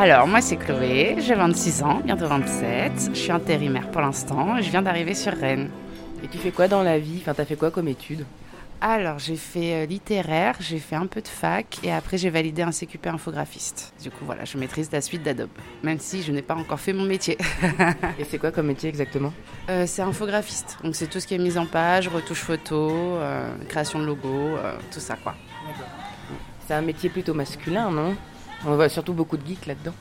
Alors, moi, c'est Chloé, j'ai 26 ans, bientôt 27. Je suis intérimaire pour l'instant et je viens d'arriver sur Rennes. Et tu fais quoi dans la vie? Enfin, t'as fait quoi comme études Alors, j'ai fait euh, littéraire, j'ai fait un peu de fac et après, j'ai validé un CQP infographiste. Du coup, voilà, je maîtrise la suite d'Adobe, même si je n'ai pas encore fait mon métier. Et c'est quoi comme métier exactement? Euh, c'est infographiste, donc c'est tout ce qui est mise en page, retouche photo, euh, création de logo, euh, tout ça, quoi. C'est un métier plutôt masculin, non? On voit surtout beaucoup de geeks là-dedans.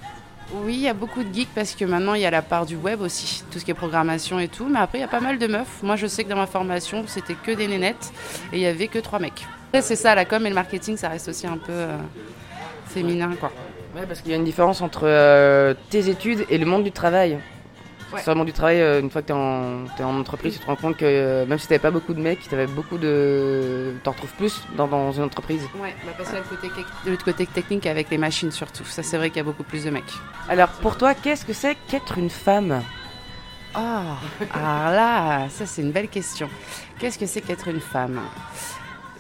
Oui, il y a beaucoup de geeks parce que maintenant il y a la part du web aussi, tout ce qui est programmation et tout. Mais après, il y a pas mal de meufs. Moi, je sais que dans ma formation, c'était que des nénettes et il y avait que trois mecs. Après, c'est ça, la com et le marketing, ça reste aussi un peu euh, féminin, quoi. Ouais, parce qu'il y a une différence entre euh, tes études et le monde du travail. Ouais. Le monde du travail, euh, une fois que en, t'es en entreprise, tu te rends compte que euh, même si t'avais pas beaucoup de mecs, t'avais beaucoup de. T'en retrouves plus dans, dans une entreprise. Ouais, bah parce que le côté, le côté technique avec les machines surtout. Ça, c'est vrai qu'il y a beaucoup plus de mecs. Alors pour toi, qu'est-ce que c'est qu'être une femme? Oh, alors là, ça c'est une belle question. Qu'est-ce que c'est qu'être une femme?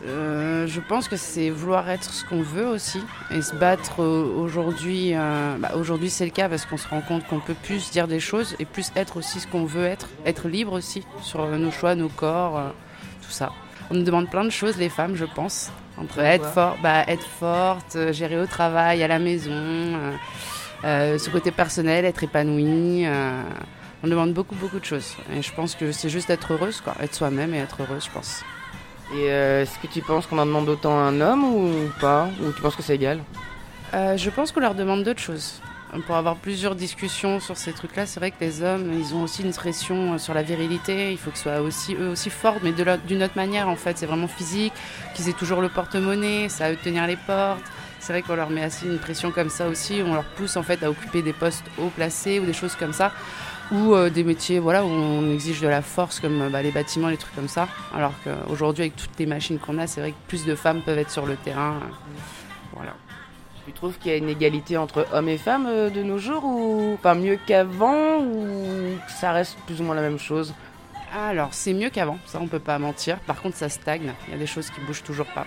Euh, Je pense que c'est vouloir être ce qu'on veut aussi et se battre euh, aujourd'hui. euh, bah, aujourd'hui c'est le cas parce qu'on se rend compte qu'on peut plus dire des choses et plus être aussi ce qu'on veut être, être libre aussi sur nos choix, nos corps, euh, tout ça. On nous demande plein de choses les femmes, je pense. Entre être fort, bah, être forte, gérer au travail, à la maison, ce côté personnel, être épanouie. on demande beaucoup, beaucoup de choses. Et je pense que c'est juste être heureuse, quoi. Être soi-même et être heureuse, je pense. Et euh, est-ce que tu penses qu'on en demande autant à un homme ou pas? Ou tu penses que c'est égal? Euh, je pense qu'on leur demande d'autres choses. Pour avoir plusieurs discussions sur ces trucs-là, c'est vrai que les hommes, ils ont aussi une pression euh, sur la virilité. Il faut qu'ils soient aussi, eux aussi forts, mais d'une autre manière, en fait. C'est vraiment physique, qu'ils aient toujours le porte-monnaie, ça à eux de tenir les portes. C'est vrai qu'on leur met assez une pression comme ça aussi. On leur pousse, en fait, à occuper des postes haut placés ou des choses comme ça. Ou euh, des métiers voilà, où on exige de la force, comme euh, bah, les bâtiments, les trucs comme ça. Alors qu'aujourd'hui, avec toutes les machines qu'on a, c'est vrai que plus de femmes peuvent être sur le terrain. euh, Voilà. Tu trouves qu'il y a une égalité entre hommes et femmes de nos jours ou enfin mieux qu'avant ou ça reste plus ou moins la même chose? Alors, c'est mieux qu'avant, ça on peut pas mentir. Par contre, ça stagne. Il y a des choses qui bougent toujours pas.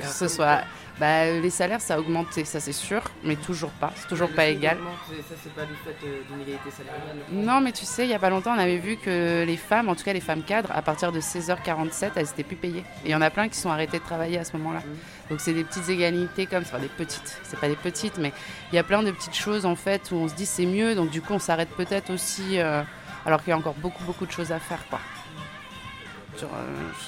Que ce soit. Bah, les salaires, ça a augmenté, ça c'est sûr, mais toujours pas. C'est toujours pas égal. Ça c'est pas du fait d'une égalité salariale. Non, mais tu sais, il y a pas longtemps, on avait vu que les femmes, en tout cas les femmes cadres, à partir de 16h47, elles étaient plus payées. Et il y en a plein qui sont arrêtées de travailler à ce moment-là. Donc c'est des petites égalités comme ça, Enfin, des petites. C'est pas des petites, mais il y a plein de petites choses en fait où on se dit c'est mieux. Donc du coup, on s'arrête peut-être aussi, euh, alors qu'il y a encore beaucoup beaucoup de choses à faire, quoi. Euh,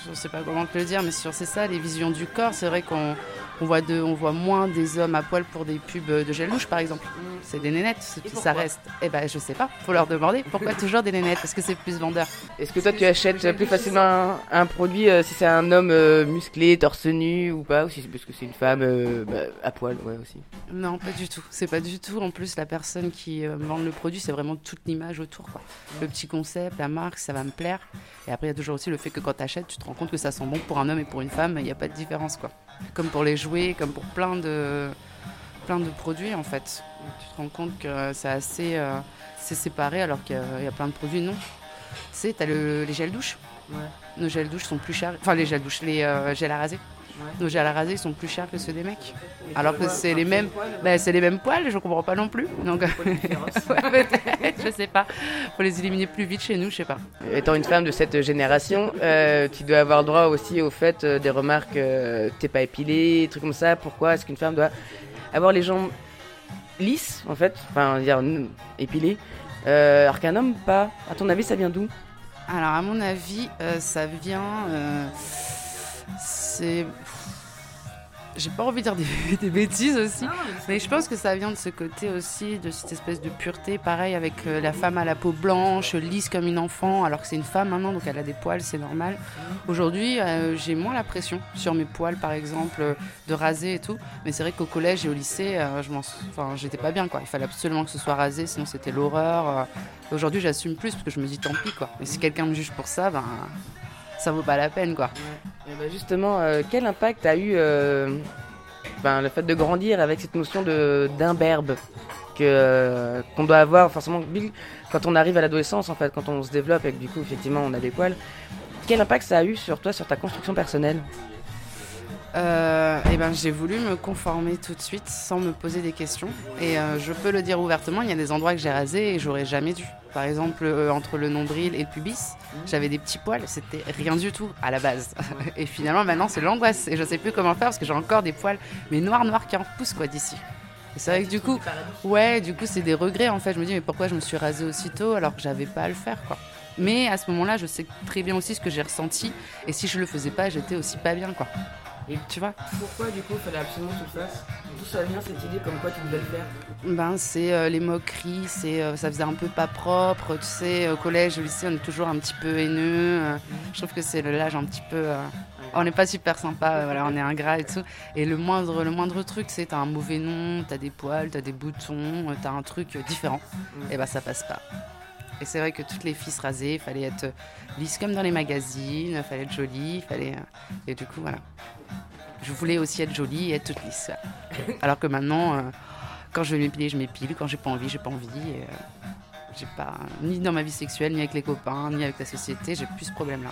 je sais pas comment te le dire, mais sur c'est ça, les visions du corps. C'est vrai qu'on on voit, de, on voit moins des hommes à poil pour des pubs de gel douche, par exemple. C'est des nénettes, Et ça reste. Eh ben, je sais pas, faut leur demander pourquoi toujours des nénettes, parce que c'est plus vendeur. Est-ce que toi tu achètes plus facilement un, un produit euh, si c'est un homme euh, musclé, torse nu ou pas ou si c'est parce que c'est une femme euh, bah, à poil ouais aussi? Non, pas du tout. C'est pas du tout. En plus, la personne qui euh, vend le produit, c'est vraiment toute l'image autour. Quoi. Le petit concept, la marque, ça va me plaire. Et après, il y a toujours aussi le fait que quand tu achètes, tu te rends compte que ça sent bon pour un homme et pour une femme. Il n'y a pas de différence. quoi. Comme pour les jouets, comme pour plein de, plein de produits, en fait. Tu te rends compte que c'est assez euh, c'est séparé alors qu'il y, a- il y a plein de produits. Non. Tu sais, tu as les gels douches. Nos gels douches sont plus chers. Enfin, les gels douches, les euh, gels à raser. Nos gels à raser ils sont plus chers que ceux des mecs. Alors que c'est les mêmes, ben, c'est les mêmes poils, je comprends pas non plus. Donc, Ouais, peut-être, je sais pas. Faut les éliminer plus vite chez nous, je sais pas. Étant une femme de cette génération, euh, tu dois avoir droit aussi au fait euh, des remarques euh, t'es pas épilé, des trucs comme ça. Pourquoi est-ce qu'une femme doit avoir les jambes lisses en fait, enfin dire épilées, euh, alors qu'un homme pas. À ton avis, ça vient d'où? Alors, à mon avis, euh, ça vient. C'est. j'ai pas envie de dire des, des bêtises aussi, mais je pense que ça vient de ce côté aussi, de cette espèce de pureté, pareil avec euh, la femme à la peau blanche, lisse comme une enfant, alors que c'est une femme maintenant, donc elle a des poils, c'est normal. Aujourd'hui, euh, j'ai moins la pression sur mes poils, par exemple, euh, de raser et tout, mais c'est vrai qu'au collège et au lycée, je m'en, enfin, j'étais pas bien, quoi. Il fallait absolument que ce soit rasé, sinon c'était l'horreur. Aujourd'hui, j'assume plus parce que je me dis tant pis, quoi. Et si quelqu'un me juge pour ça, ben, ça vaut pas la peine, quoi. Et ben justement, euh, quel impact a eu euh, ben, le fait de grandir avec cette notion de d'imberbe que euh, qu'on doit avoir? Forcément quand on arrive à l'adolescence en fait, quand on se développe et que du coup effectivement on a des poils. Quel impact ça a eu sur toi, sur ta construction personnelle? Euh, et ben, j'ai voulu me conformer tout de suite sans me poser des questions. Et euh, je peux le dire ouvertement, il y a des endroits que j'ai rasés et j'aurais jamais dû. Par exemple, euh, entre le nombril et le pubis, j'avais des petits poils, c'était rien du tout à la base. Et finalement, maintenant, c'est l'angoisse. Et je sais plus comment faire parce que j'ai encore des poils, mais noirs, noirs qui en poussent quoi d'ici. Et c'est vrai que du coup, ouais, du coup, c'est des regrets en fait. Je me dis, mais pourquoi je me suis rasée aussitôt alors que j'avais pas à le faire quoi. Mais à ce moment-là, je sais très bien aussi ce que j'ai ressenti. Et si je le faisais pas, j'étais aussi pas bien quoi. Et tu vois Pourquoi du coup il fallait absolument que tu le fasses D'où ça vient cette idée comme quoi tu devais le faire Ben, c'est euh, les moqueries, c'est euh, ça faisait un peu pas propre, tu sais, au collège, au lycée, on est toujours un petit peu haineux. euh, je trouve que c'est le l'âge un petit peu. euh, on n'est pas super sympa, voilà, on est ingrat et tout. Et le moindre, le moindre truc, c'est t'as un mauvais nom, t'as des poils, t'as des boutons, t'as un truc différent. Et ben ça passe pas. Et c'est vrai que toutes les filles se rasaient, il fallait être lisse comme dans les magazines, fallait être jolie, fallait. euh, Et du coup, voilà. Je voulais aussi être jolie et être toute lisse. Alors que maintenant, euh, quand je veux m'épiler, je m'épile. Quand j'ai pas envie, j'ai pas envie. Et, euh, j'ai pas ni dans ma vie sexuelle, ni avec les copains, ni avec la société. J'ai plus ce problème-là.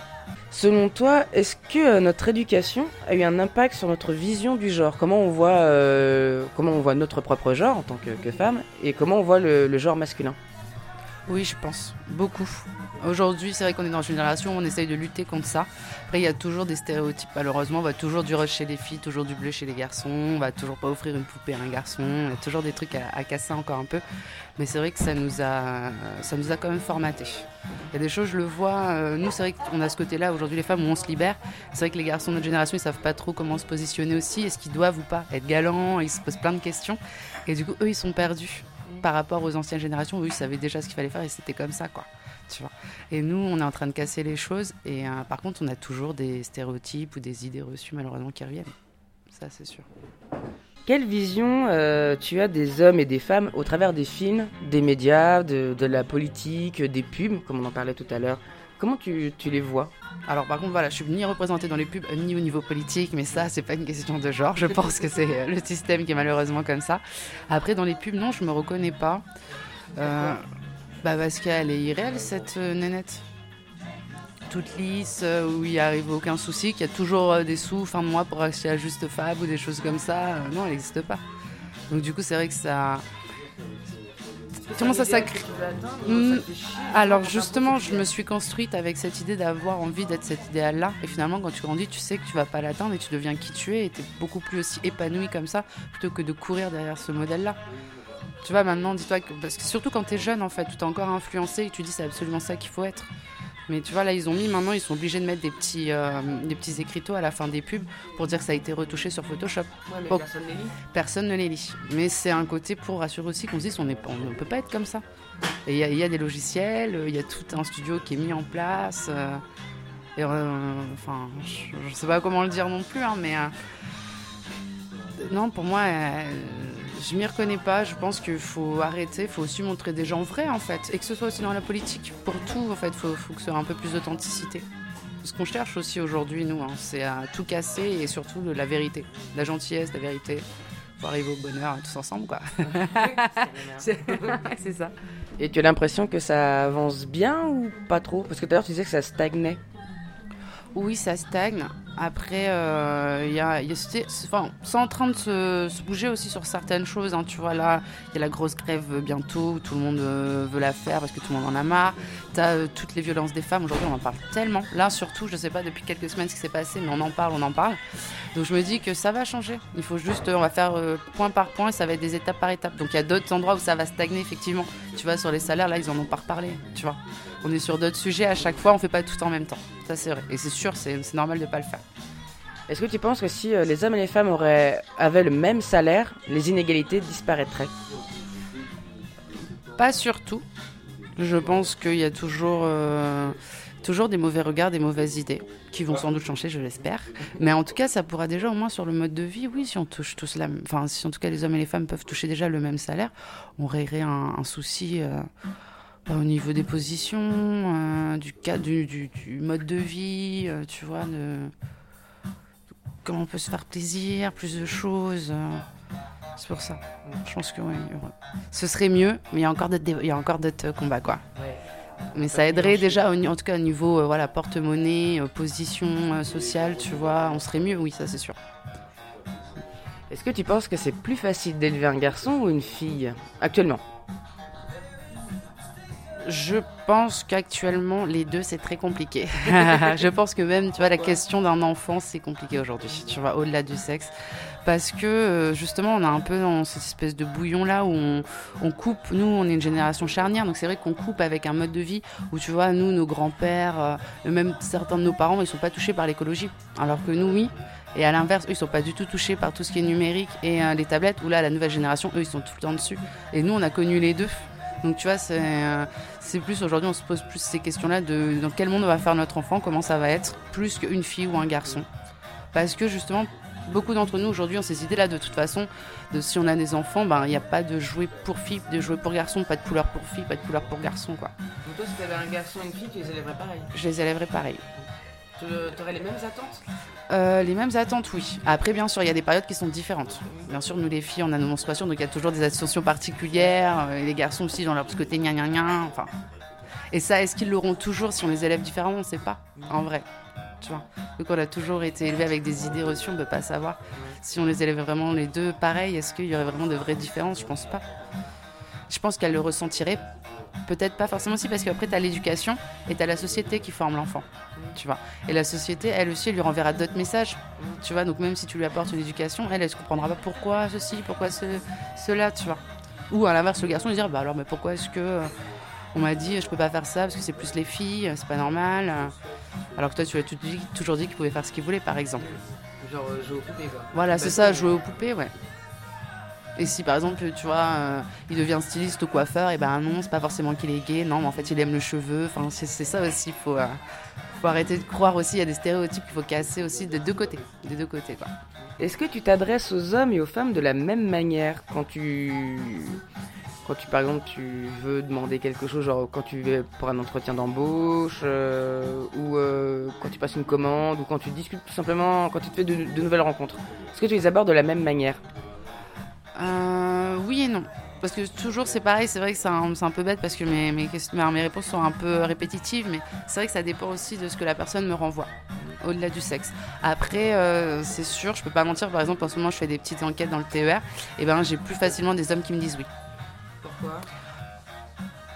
Selon toi, est-ce que euh, notre éducation a eu un impact sur notre vision du genre? Comment on voit, euh, comment on voit notre propre genre en tant que, que femme et comment on voit le, le genre masculin? Oui, je pense beaucoup. Aujourd'hui, c'est vrai qu'on est dans une génération où on essaye de lutter contre ça. Après, il y a toujours des stéréotypes. Malheureusement, on va toujours du rush chez les filles, toujours du bleu chez les garçons. On va toujours pas offrir une poupée à un garçon. Il y a toujours des trucs à, casser encore un peu. Mais c'est vrai que ça nous a, ça nous a quand même formaté. Il y a des choses, je le vois. euh, nous, c'est vrai qu'on a ce côté-là aujourd'hui, les femmes, où on se libère. C'est vrai que les garçons de notre génération, ils savent pas trop comment se positionner aussi. Est-ce qu'ils doivent ou pas être galants? Ils se posent plein de questions. Et du coup, eux, ils sont perdus par rapport aux anciennes générations. Eux, ils savaient déjà ce qu'il fallait faire et c'était comme ça, quoi. Tu vois. Et nous, on est en train de casser les choses. Et euh, par contre, on a toujours des stéréotypes ou des idées reçues, malheureusement, qui reviennent. Ça, c'est sûr. Quelle vision euh, tu as des hommes et des femmes au travers des films, des médias, de la politique, des pubs, comme on en parlait tout à l'heure? Comment tu, les vois Alors par contre, voilà, je suis ni représentée dans les pubs, ni au niveau politique, mais ça, c'est pas une question de genre. Je pense que c'est euh, le système qui est malheureusement comme ça. Après, dans les pubs, non, je me reconnais pas. Euh, bah parce qu'elle est irréelle, cette euh, nénette. Toute lisse, euh, où il arrive aucun souci, qu'il y a toujours euh, des sous fin de mois pour acheter à Juste Fab ou des choses comme ça. Euh, non, elle n'existe pas. Donc du coup, c'est vrai que ça... Comment ça s'accrée Hmm, Alors justement, je me suis construite avec cette idée d'avoir envie d'être cet idéal-là. Et finalement, quand tu grandis, tu sais que tu vas pas l'atteindre et tu deviens qui tu es. Et tu es beaucoup plus aussi épanoui comme ça, plutôt que de courir derrière ce modèle-là. Tu vois, maintenant, dis-toi que... Parce que surtout quand tu es jeune, en fait, tu t'es encore influencé et tu dis c'est absolument ça qu'il faut être. Mais tu vois, là, ils ont mis, maintenant, ils sont obligés de mettre des petits, euh, des petits écriteaux à la fin des pubs pour dire que ça a été retouché sur Photoshop. Bon. Personne ne les lit. Mais c'est un côté pour rassurer aussi qu'on se dise on ne on peut pas être comme ça. Et il y, a- il y a des logiciels, il y a tout un studio qui est mis en place. euh, et, euh, enfin, je, je sais pas comment le dire non plus, hein, mais non, pour moi, je m'y reconnais pas. Je pense qu'il faut arrêter, il faut aussi montrer des gens vrais en fait, et que ce soit aussi dans la politique. Pour tout, en fait, il faut, faut que ce soit un peu plus d'authenticité. Ce qu'on cherche aussi aujourd'hui, nous, hein, c'est à tout casser et surtout de la vérité, la gentillesse, la vérité, pour arriver au bonheur tous ensemble, quoi. c'est c'est ça. Et tu as l'impression que ça avance bien ou pas trop? Parce que tout à l'heure tu disais que ça stagnait. Oui, ça stagne. Après, euh, il y a, y a- c'est enfin, c'est en train de se, bouger aussi sur certaines choses. hein. Tu vois, là, il y a la grosse grève bientôt où tout le monde euh, veut la faire parce que tout le monde en a marre. Tu as toutes les violences des femmes. Aujourd'hui, on en parle tellement. Là, surtout, je sais pas depuis quelques semaines ce qui s'est passé, mais on en parle, on en parle. Donc, je me dis que ça va changer. Il faut juste, on va faire euh, point par point et ça va être des étapes par étapes. Donc, il y a d'autres endroits où ça va stagner, effectivement. Tu vois, sur les salaires, là, ils en ont pas reparlé. Tu vois, on est sur d'autres sujets à chaque fois, on fait pas tout en même temps. Ça, c'est vrai. Et c'est sûr, c'est normal de pas le faire. Est-ce que tu penses que si euh, les hommes et les femmes auraient, avaient le même salaire, les inégalités disparaîtraient? Pas surtout. Je pense qu'il y a toujours, euh, toujours des mauvais regards, des mauvaises idées, qui vont sans doute changer, je l'espère. Mais en tout cas, ça pourra déjà, au moins sur le mode de vie, oui, si on touche tous la, enfin, si en tout cas les hommes et les femmes peuvent toucher déjà le même salaire, on réglerait un, un souci. euh, au niveau des positions, euh, du, cas, du, du, du mode de vie, euh, tu vois, de comment on peut se faire plaisir, plus de choses. euh, c'est pour ça. Je pense que aura- ce serait mieux, mais il y a encore d'autres, il y a encore d'autres combats, quoi. Mais ça aiderait déjà, au en tout cas au niveau voilà, porte-monnaie, position sociale, tu vois, on serait mieux, oui, ça c'est sûr. Est-ce que tu penses que c'est plus facile d'élever un garçon ou une fille actuellement? Je pense qu'actuellement, les deux, c'est très compliqué. je pense que même, tu vois, la question d'un enfant, c'est compliqué aujourd'hui, tu vois, au-delà du sexe. Parce que, euh, justement, on a un peu dans cette espèce de bouillon-là où on, on coupe. Nous, on est une génération charnière, donc c'est vrai qu'on coupe avec un mode de vie où, tu vois, nous, nos grands-pères, euh, même certains de nos parents, ils sont pas touchés par l'écologie. Alors que nous, oui. Et à l'inverse, eux, ils sont pas du tout touchés par tout ce qui est numérique et euh, les tablettes, où là, la nouvelle génération, eux, ils sont tout le temps dessus. Et nous, on a connu les deux. Donc, tu vois, c'est. euh, c'est plus aujourd'hui, on se pose plus ces questions-là de dans quel monde on va faire notre enfant, comment ça va être, plus qu'une fille ou un garçon. Parce que justement, beaucoup d'entre nous aujourd'hui ont ces idées-là de toute façon, de si on a des enfants, ben il n'y a pas de jouets pour filles, de jouets pour garçons, pas de couleur pour filles, pas de couleur pour garçons, quoi. Donc toi, si t'avais un garçon et une fille, tu les élèverais pareil Je les élèverai pareil. Tu aurais les mêmes attentes Euh, les mêmes attentes, oui. Après, bien sûr, il y a des périodes qui sont différentes. Bien sûr, nous les filles, on a nos menstruations, donc il y a toujours des attentions particulières. euh, Et les garçons aussi, dans leur petit côté gna gna gna. Enfin. Et ça, est-ce qu'ils l'auront toujours si on les élève différemment? On ne sait pas, en vrai. Tu vois? Donc on a toujours été élevés avec des idées reçues, on ne peut pas savoir. Si on les élève vraiment les deux pareil, est-ce qu'il y aurait vraiment de vraies différences? Je pense pas. Je pense qu'elles le ressentiraient. Peut-être pas forcément aussi, parce qu'après, tu as l'éducation et tu as la société qui forme l'enfant. Tu vois. Et la société, elle aussi, elle lui renverra d'autres messages. Tu vois, donc même si tu lui apportes une éducation, elle, elle ne comprendra pas pourquoi ceci, pourquoi ce, cela, tu vois. Ou à l'inverse, le garçon lui dire, bah alors, mais pourquoi est-ce que euh, on m'a dit, je peux pas faire ça parce que c'est plus les filles, c'est pas normal. euh. Alors que toi, tu lui as toujours dit qu'il pouvait faire ce qu'il voulait, par exemple. Genre euh, jouer au poupée, quoi. Voilà, c'est Parce ça, jouer aux poupées, ouais. Et si par exemple, tu vois, euh, il devient styliste ou coiffeur, et ben non, c'est pas forcément qu'il est gay, non, mais en fait, il aime le cheveu. Enfin, c'est ça aussi, il faut, euh, faut arrêter de croire aussi, il y a des stéréotypes qu'il faut casser aussi de deux côtés. Des deux côtés, quoi. Est-ce que tu t'adresses aux hommes et aux femmes de la même manière quand tu quand tu par exemple tu veux demander quelque chose genre quand tu vas pour un entretien d'embauche euh, ou quand tu passes une commande ou quand tu discutes tout simplement quand tu te fais de nouvelles rencontres? Est-ce que tu les abordes de la même manière? Euh, oui et non. Parce que toujours c'est pareil, c'est vrai que c'est un, peu bête parce que mes réponses sont un peu répétitives, mais c'est vrai que ça dépend aussi de ce que la personne me renvoie, au-delà du sexe. Après, euh, c'est sûr, je peux pas mentir, par exemple en ce moment je fais des petites enquêtes dans le TER, et ben j'ai plus facilement des hommes qui me disent oui. Pourquoi?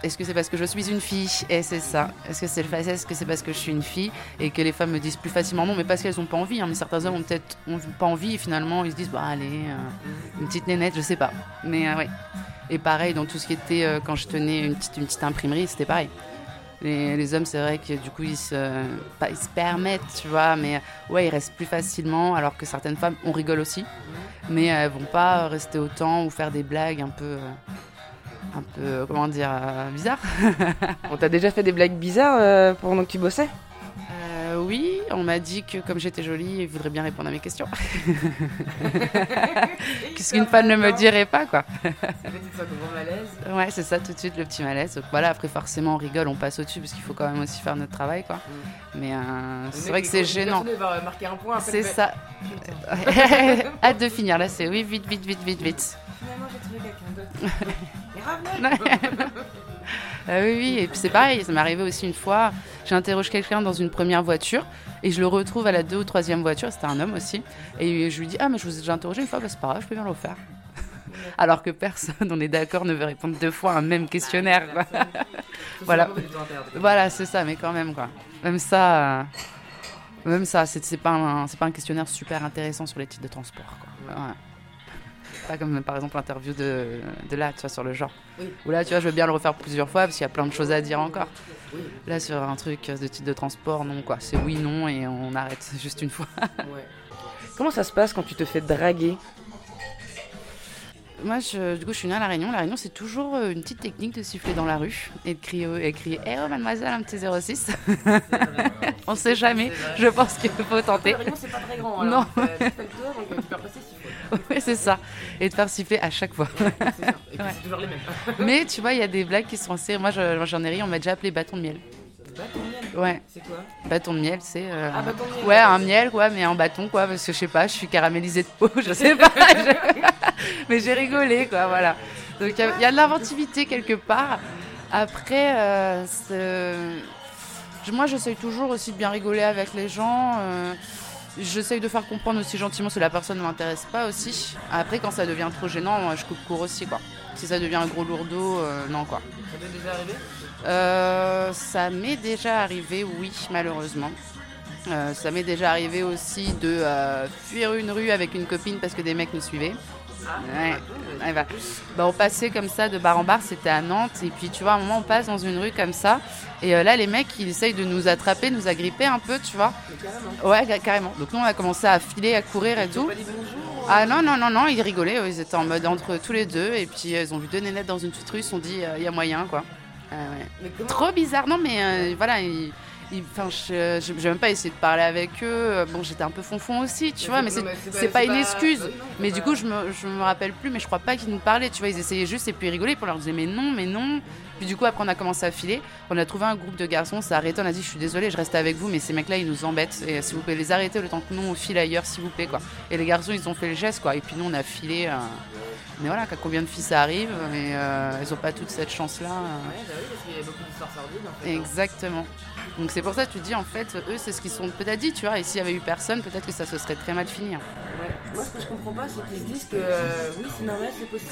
Est-ce que c'est parce que je suis une fille Et c'est ça. Est-ce que c'est le fait Est-ce que c'est parce que je suis une fille et que les femmes me disent plus facilement non, mais parce qu'elles ont pas envie. hein. Mais certains hommes ont peut-être pas envie et finalement ils se disent bah allez, euh, une petite nénette, je sais pas. Mais euh, ouais. Et pareil dans tout ce qui était euh, quand je tenais une petite, une petite imprimerie, c'était pareil. Les, les hommes, c'est vrai que du coup, ils se, pas, ils se permettent, tu vois, mais ouais, ils restent plus facilement, alors que certaines femmes, on rigole aussi, mais elles vont pas rester autant ou faire des blagues un peu, un peu, comment dire, euh, bizarres. on t'a déjà fait des blagues bizarres euh, pendant que tu bossais? Euh, oui, on m'a dit que comme j'étais jolie, ils voudraient bien répondre à mes questions. Qu'est-ce qu'une femme ne me dirait pas, quoi. Ouais, c'est ça, tout de suite, le petit malaise. Donc voilà, après, forcément, on rigole, on passe au-dessus, parce qu'il faut quand même aussi faire notre travail, quoi. Mais euh, c'est vrai que c'est gênant. C'est ça. Hâte de finir, là, c'est oui, vite, vite, vite, vite, vite. Ah oui, oui, et puis c'est pareil, ça m'est arrivé aussi une fois. J'interroge quelqu'un dans une première voiture et je le retrouve à la deux ou troisième voiture, c'était un homme aussi. Et je lui dis Ah, mais je vous ai déjà interrogé une fois, bah, c'est pas grave, je peux bien le refaire. Alors que personne, on est d'accord, ne veut répondre deux fois à un même questionnaire. Quoi. voilà, voilà c'est ça, mais quand même, quoi. Même ça, euh, même ça, c'est pas, un- pas un questionnaire super intéressant sur les titres de transport. Quoi. Ouais. Pas comme par exemple l'interview de, de là, tu vois, sur le genre. Oui. Où là, tu vois, je veux bien le refaire plusieurs fois parce qu'il y a plein de choses à dire encore. Oui. Là, sur un truc de titre de transport, non, quoi. C'est oui, non, et on arrête juste une fois. Ouais. Comment ça se passe quand tu te fais draguer? Moi, je, du coup, je suis née à La Réunion. La Réunion, c'est toujours euh, une petite technique de siffler dans la rue et de crier, et crier Eh oh, mademoiselle, un petit 06 On sait jamais. Je pense qu'il faut tenter. c'est pas très grand. alors. Non. tu fais le tour, donc tu peux. Oui, c'est ça. Et de faire siffler à chaque fois. C'est ça. Et puis Ouais. c'est toujours les mêmes. Mais tu vois, il y a des blagues qui sont assez. Moi, je- moi, j'en ai ri, on m'a déjà appelé bâton de miel. Bâton de miel. Ouais, C'est quoi bâton de miel, c'est. euh, Ah, bâton de miel. Ouais, un miel, quoi, mais en bâton, quoi, parce que je sais pas, je suis caramélisée de peau, je sais pas. je- mais j'ai rigolé, quoi, voilà. Donc il y a- il y, a de l'inventivité quelque part. Après, euh, moi, j'essaye toujours aussi de bien rigoler avec les gens. euh, J'essaye de faire comprendre aussi gentiment si la personne ne m'intéresse pas aussi. Après, quand ça devient trop gênant, moi, je coupe court aussi, quoi. Si ça devient un gros lourdeau, euh, non, quoi. Ça t'est déjà arrivé Euh, ça m'est déjà arrivé, oui, malheureusement. Euh, ça m'est déjà arrivé aussi de euh, fuir une rue avec une copine parce que des mecs nous suivaient. Ouais. Ouais, bah, bah, on passait comme ça de bar en bar, c'était à Nantes. Et puis tu vois, à un moment, on passe dans une rue comme ça. Et euh, là, les mecs, ils essayent de nous attraper, nous agripper un peu, tu vois. Carrément. Ouais, ca- carrément. Donc nous, on a commencé à filer, à courir et tout. pas dit bonjour Ah non, non, non, non, ils rigolaient. Ils étaient en mode entre tous les deux. Et puis euh, ils ont vu deux nénettes dans une petite rue, ils se sont dit, il y a moyen, quoi. Ouais. Trop bizarre, non mais euh, voilà, ils- enfin, je j'ai même pas essayé de parler avec eux. Bon, j'étais un peu fonfon aussi, tu vois, mais c'est c'est pas une excuse. non, Mais pas- du coup, je me, je me rappelle plus, mais je crois pas qu'ils nous parlaient, tu vois, ils essayaient juste et puis ils rigolaient, on leur disait mais non, mais non. Puis du coup, après, on a commencé à filer. On a trouvé un groupe de garçons, ça a arrêté, on a dit je suis désolé, je reste avec vous, mais ces mecs-là, ils nous embêtent. Et s'il vous plaît, les arrêter le temps que nous on file ailleurs, s'il vous plaît, quoi. Et les garçons, ils ont fait le geste, quoi. Et puis nous, on a filé. euh, Mais voilà, combien de filles ça arrive, mais euh, elles ont pas toute cette chance-là. euh. Ouais, bah oui, parce qu'il y a beaucoup d'histoires sordides en fait. hein. Exactement. Donc c'est pour ça que tu dis en fait, eux c'est ce qu'ils sont peut-être dit, tu vois, et s'il y avait eu personne, peut-être que ça se serait très mal fini. hein. Ouais. Moi, ce que je comprends pas, c'est qu'ils se disent que euh, oui, c'est normal, c'est possible.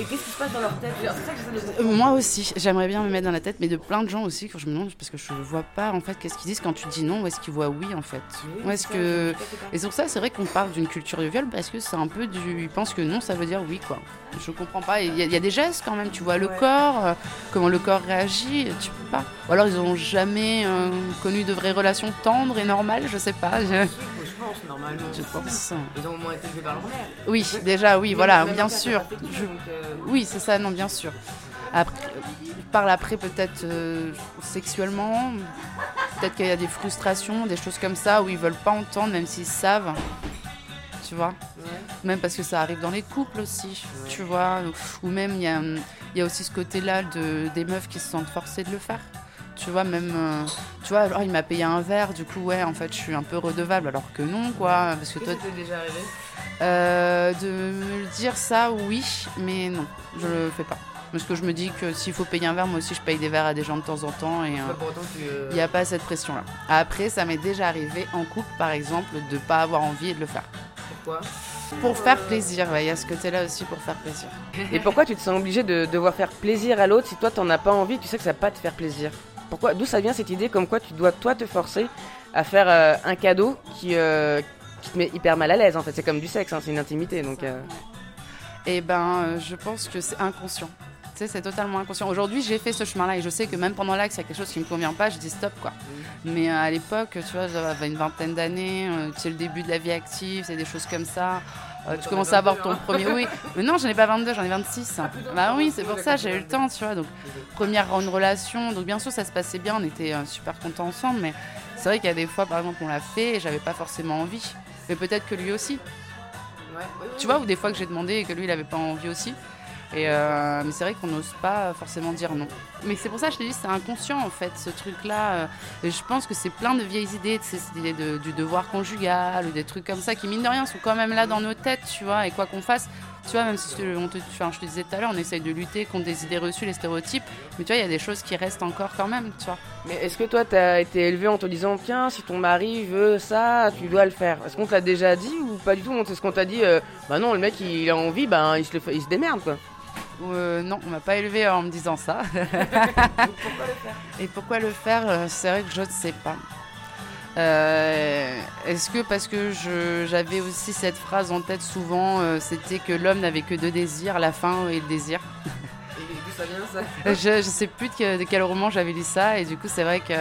Et qu'est-ce qui se passe dans leur tête? Genre, C'est ça que j'essaie de Euh, moi aussi, j'aimerais bien me mettre dans la tête, mais de plein de gens aussi, quand je me demande, parce que je vois pas en fait qu'est-ce qu'ils disent quand tu dis non ou est-ce qu'ils voient oui en fait. Oui, Ou est-ce que. Et sur ça, c'est vrai qu'on parle d'une culture du viol parce que c'est un peu du. Ils pensent que non, ça veut dire oui quoi. Je comprends pas. Il y, a- il y a des gestes quand même, tu vois le Ouais. corps, euh, comment le corps réagit, tu peux pas. Ou alors ils ont jamais euh, connu de vraies relations tendres et normales, je sais pas. Je, normalement. je pense. Ils ont au moins été élevés par leur mère. Oui, déjà, oui, voilà, Même bien sûr. c'est pas fait Je- donc, euh, Oui, c'est ça, non, bien sûr. Après, euh, parle après peut-être euh, sexuellement, peut-être qu'il y a des frustrations, des choses comme ça où ils veulent pas entendre, même s'ils savent. Tu vois ouais. Même parce que ça arrive dans les couples aussi, tu vois. Ou même il y a, y a aussi ce côté-là de, des meufs qui se sentent forcées de le faire. Tu vois, même, euh, tu vois, alors il m'a payé un verre, du coup, ouais, en fait, je suis un peu redevable, alors que non, quoi. Parce que toi, déjà arrivé? Euh, de me le dire ça, oui, mais non, je le fais pas. Parce que je me dis que s'il faut payer un verre, moi aussi je paye des verres à des gens de temps en temps et Pas pour autant que tu, euh, il n'y a pas cette pression-là. Après, ça m'est déjà arrivé en couple, par exemple, de pas avoir envie de le faire. Pourquoi? Pour faire plaisir, ouais, il y a ce côté-là aussi pour faire plaisir? Et pourquoi tu te sens obligé de devoir faire plaisir à l'autre si toi t'en as pas envie, tu sais que ça va pas te faire plaisir? Pourquoi D'où ça vient cette idée comme quoi tu dois toi te forcer à faire euh, un cadeau qui, euh, qui te met hyper mal à l'aise en fait? C'est comme du sexe, hein, c'est une intimité donc. euh, Et ben, euh, je pense que c'est inconscient. Tu sais, c'est totalement inconscient. Aujourd'hui, j'ai fait ce chemin-là et je sais que même pendant l'acte, s'il y a quelque chose qui me convient pas, je dis stop, quoi. Mais euh, à l'époque, tu vois, j'avais une vingtaine d'années, c'est le début de la vie active, c'est des choses comme ça. Euh, tu commences à avoir 22, ton hein. premier. Oui, mais non, j'en ai pas 22, j'en ai 26. Ah, bah oui, c'est pour ça, j'ai eu le temps, tu vois. Donc, première grande relation. Donc, bien sûr, ça se passait bien, on était euh, super contents ensemble. Mais c'est vrai qu'il y a des fois, par exemple, on l'a fait et j'avais pas forcément envie. Mais peut-être que lui aussi. Ouais, oui, oui, Tu vois, ou des fois que j'ai demandé et que lui, il avait pas envie aussi. Et euh, mais c'est vrai qu'on n'ose pas forcément dire non. Mais c'est pour ça que je te dis, c'est inconscient en fait, ce truc-là. euh, je pense que c'est plein de vieilles idées, tu sais, cette idée de- du devoir conjugal ou des trucs comme ça qui, mine de rien, sont quand même là dans nos têtes, tu vois. Et quoi qu'on fasse, tu vois, même si tu- on te, enfin, je te disais tout à l'heure, on essaye de lutter contre des idées reçues, les stéréotypes. Mais tu vois, il y a des choses qui restent encore quand même, tu vois. Mais est-ce que toi t'as été élevé en te disant tiens si ton mari veut ça tu dois le faire? Est-ce qu'on te l'a déjà dit ou pas du tout? C'est ce qu'on t'a dit euh, bah non le mec il a envie ben il se, il se démerde quoi. Euh, non, on m'a pas élevé en me disant ça. Et pourquoi le faire? Euh, C'est vrai que je ne sais pas. Euh, Est-ce que parce que j'avais aussi cette phrase en tête souvent, euh, c'était que l'homme n'avait que deux désirs, la faim et le désir? Et d'où ça vient ça? Je, je sais plus de quel roman j'avais lu ça et du coup c'est vrai que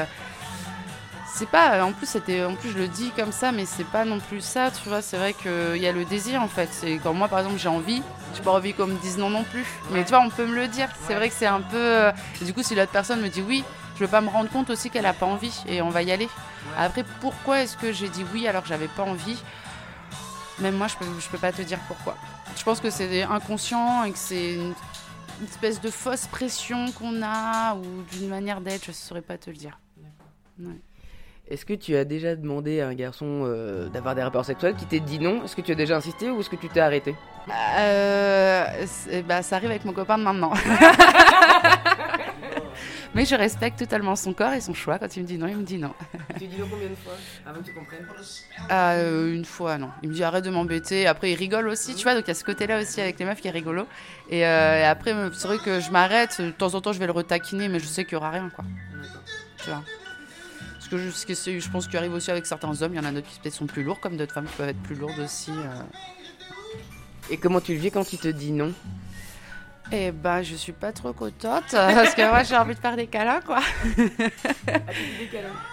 c'est pas en plus c'était en plus je le dis comme ça mais c'est pas non plus ça tu vois c'est vrai qu'il y a le désir en fait. C'est quand moi par exemple j'ai envie j'ai pas envie qu'on me dise non non plus. Mais tu vois on peut me le dire. C'est vrai que c'est un peu euh, et du coup si l'autre personne me dit oui je veux pas me rendre compte aussi qu'elle a pas envie et on va y aller. Après pourquoi est-ce que j'ai dit oui alors que j'avais pas envie? Même moi je peux, je peux pas te dire pourquoi. Je pense que c'est inconscient et que c'est une une espèce de fausse pression qu'on a ou d'une manière d'être, je saurais pas te le dire. Est-ce que tu as déjà demandé à un garçon euh, d'avoir des rapports sexuels qui t'ait dit non? Est-ce que tu as déjà insisté ou est-ce que tu t'es arrêté? Euh, c'est- bah, ça arrive avec mon copain de maintenant. Mais je respecte totalement son corps et son choix. Quand il me dit non, il me dit non. Tu dis non combien de fois avant que tu comprennes? Euh, une fois, non. Il me dit arrête de m'embêter. Après, il rigole aussi, tu vois. Donc, il y a ce côté-là aussi avec les meufs qui est rigolo. Et, euh, et après, c'est vrai que je m'arrête. De temps en temps, je vais le retaquiner, mais je sais qu'il y aura rien, quoi. Tu vois. Parce que je, ce que je pense qu'il arrive aussi avec certains hommes. Il y en a d'autres qui peut-être sont plus lourds, comme d'autres femmes qui peuvent être plus lourdes aussi. euh. Et comment tu le vis quand il te dit non? Eh ben, je suis pas trop contente. Parce que moi, j'ai envie de faire des câlins, quoi.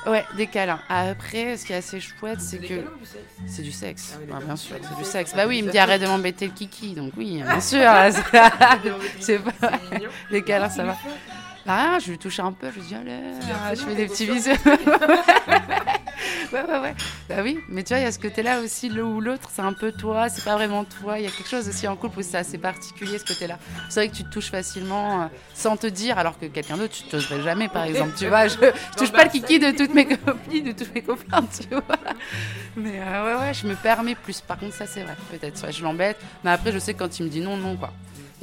Ouais, des câlins. Après, ce qui est assez chouette, c'est que. C'est du sexe. Ah bien sûr, C'est du sexe, Bah oui, il me dit arrête de m'embêter le kiki. Donc oui, bien sûr. c'est pas. Les câlins, ça va. Rien, je lui touche un peu, je lui dis allez, je fais des petits bisous. ouais, ouais, ouais. Bah oui, mais tu vois, il y a ce côté-là aussi, l'un ou l'autre, c'est un peu toi, c'est pas vraiment toi. Il y a quelque chose aussi en couple où c'est assez particulier ce côté-là. C'est vrai que tu te touches facilement euh, sans te dire, alors que quelqu'un d'autre, tu t'oserais jamais, par exemple. Tu vois, je, je touche pas le kiki de toutes mes copines, de tous mes copains, tu vois. Mais euh, ouais, ouais, je me permets plus. Par contre, ça, c'est vrai, peut-être. ouais, je l'embête. Mais après, je sais que quand il me dit non, non, quoi.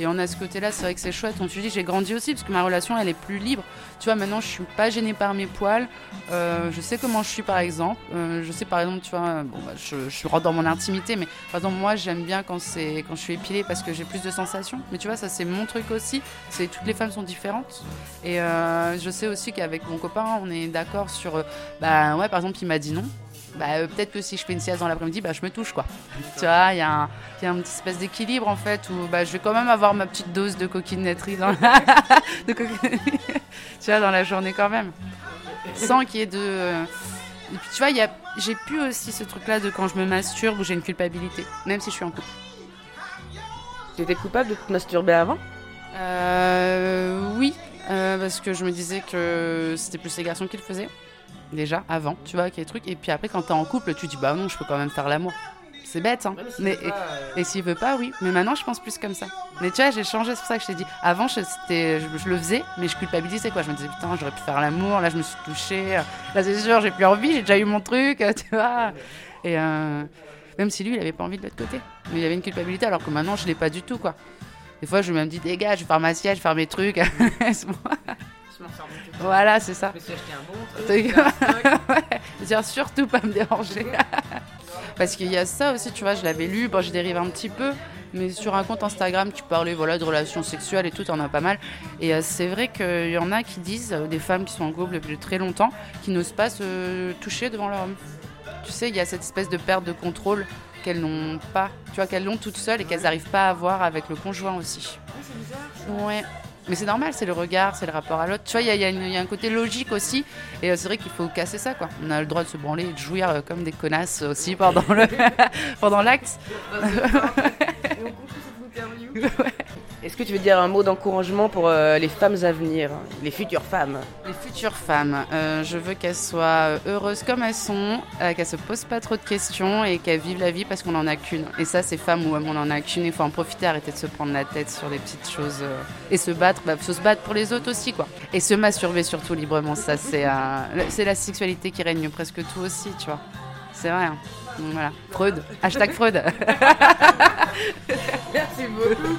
Et on a ce côté-là, c'est vrai que c'est chouette. On te dit, j'ai grandi aussi parce que ma relation, elle est plus libre. Tu vois, maintenant, je suis pas gênée par mes poils. Euh, je sais comment je suis, par exemple. Euh, je sais, par exemple, tu vois, bon, bah, je, je rentre dans mon intimité, mais par exemple, moi, j'aime bien quand, c'est, quand je suis épilée parce que j'ai plus de sensations. Mais tu vois, ça, c'est mon truc aussi. C'est toutes les femmes sont différentes. Et euh, je sais aussi qu'avec mon copain, on est d'accord sur. bah, ouais, par exemple, il m'a dit non. Bah, euh, peut-être que si je fais une sieste dans l'après-midi, bah, je me touche, quoi. tu vois, il y a un. Il y a une petite espèce d'équilibre en fait où bah, je vais quand même avoir ma petite dose de coquinetterie dans la, de tu vois, dans la journée quand même. Sans qu'il y ait de. Et puis tu vois, il y a... j'ai plus aussi ce truc là de quand je me masturbe où j'ai une culpabilité, même si je suis en couple. Tu étais coupable de te masturber avant? Euh, oui, euh, parce que je me disais que c'était plus les garçons qui le faisaient, déjà, avant, tu vois, qu'il y a des trucs. Et puis après, quand t'es en couple, tu dis bah non, je peux quand même faire l'amour. C'est bête, hein. mais, et, et s'il veut pas, oui. Mais maintenant, je pense plus comme ça. Mais tu vois, j'ai changé, c'est pour ça que je t'ai dit. Avant, je, je, je le faisais, mais je culpabilisais, quoi. Je me disais, putain, j'aurais pu faire l'amour, là, je me suis touchée. Là, c'est sûr, j'ai plus envie, j'ai déjà eu mon truc, tu vois. Et euh, même si lui, il avait pas envie de l'autre côté. Mais il avait une culpabilité, alors que maintenant, je l'ai pas du tout, quoi. Des fois, je me dis, dégage, je vais faire ma sieste, je vais faire mes trucs. Voilà, c'est ça. Truc. ouais, dire surtout pas me déranger. Parce qu'il y a ça aussi, tu vois, je l'avais lu, bon, je dérive un petit peu, mais sur un compte Instagram qui parlait voilà, de relations sexuelles et tout, en a pas mal. Et euh, c'est vrai qu'il y en a qui disent, euh, des femmes qui sont en couple depuis très longtemps, qui n'osent pas se toucher devant leur homme. Tu sais, il y a cette espèce de perte de contrôle qu'elles n'ont pas, tu vois, qu'elles l'ont toutes seules et qu'elles n'arrivent pas à avoir avec le conjoint aussi. Ouais. Mais c'est normal, c'est le regard, c'est le rapport à l'autre. Tu vois, il y, a- y y un côté logique aussi. Et euh, c'est vrai qu'il faut casser ça, quoi. On a le droit de se branler et de jouir euh, comme des connasses aussi pendant le pendant l'acte. Est-ce que tu veux dire un mot d'encouragement pour euh, les femmes à venir, les futures femmes? Les futures femmes, euh, je veux qu'elles soient heureuses comme elles sont, euh, qu'elles se posent pas trop de questions et qu'elles vivent la vie parce qu'on en a qu'une. Et ça, c'est femmes ou hommes, on en a qu'une. Il faut en profiter, arrêter de se prendre la tête sur des petites choses euh, et se battre. Bah, faut se battre pour les autres aussi, quoi. Et se masturber surtout librement. Ça, c'est euh, c'est la sexualité qui règne presque tout aussi, tu vois. C'est vrai. hein. Donc, voilà. Freud. Hashtag Freud. Merci beaucoup.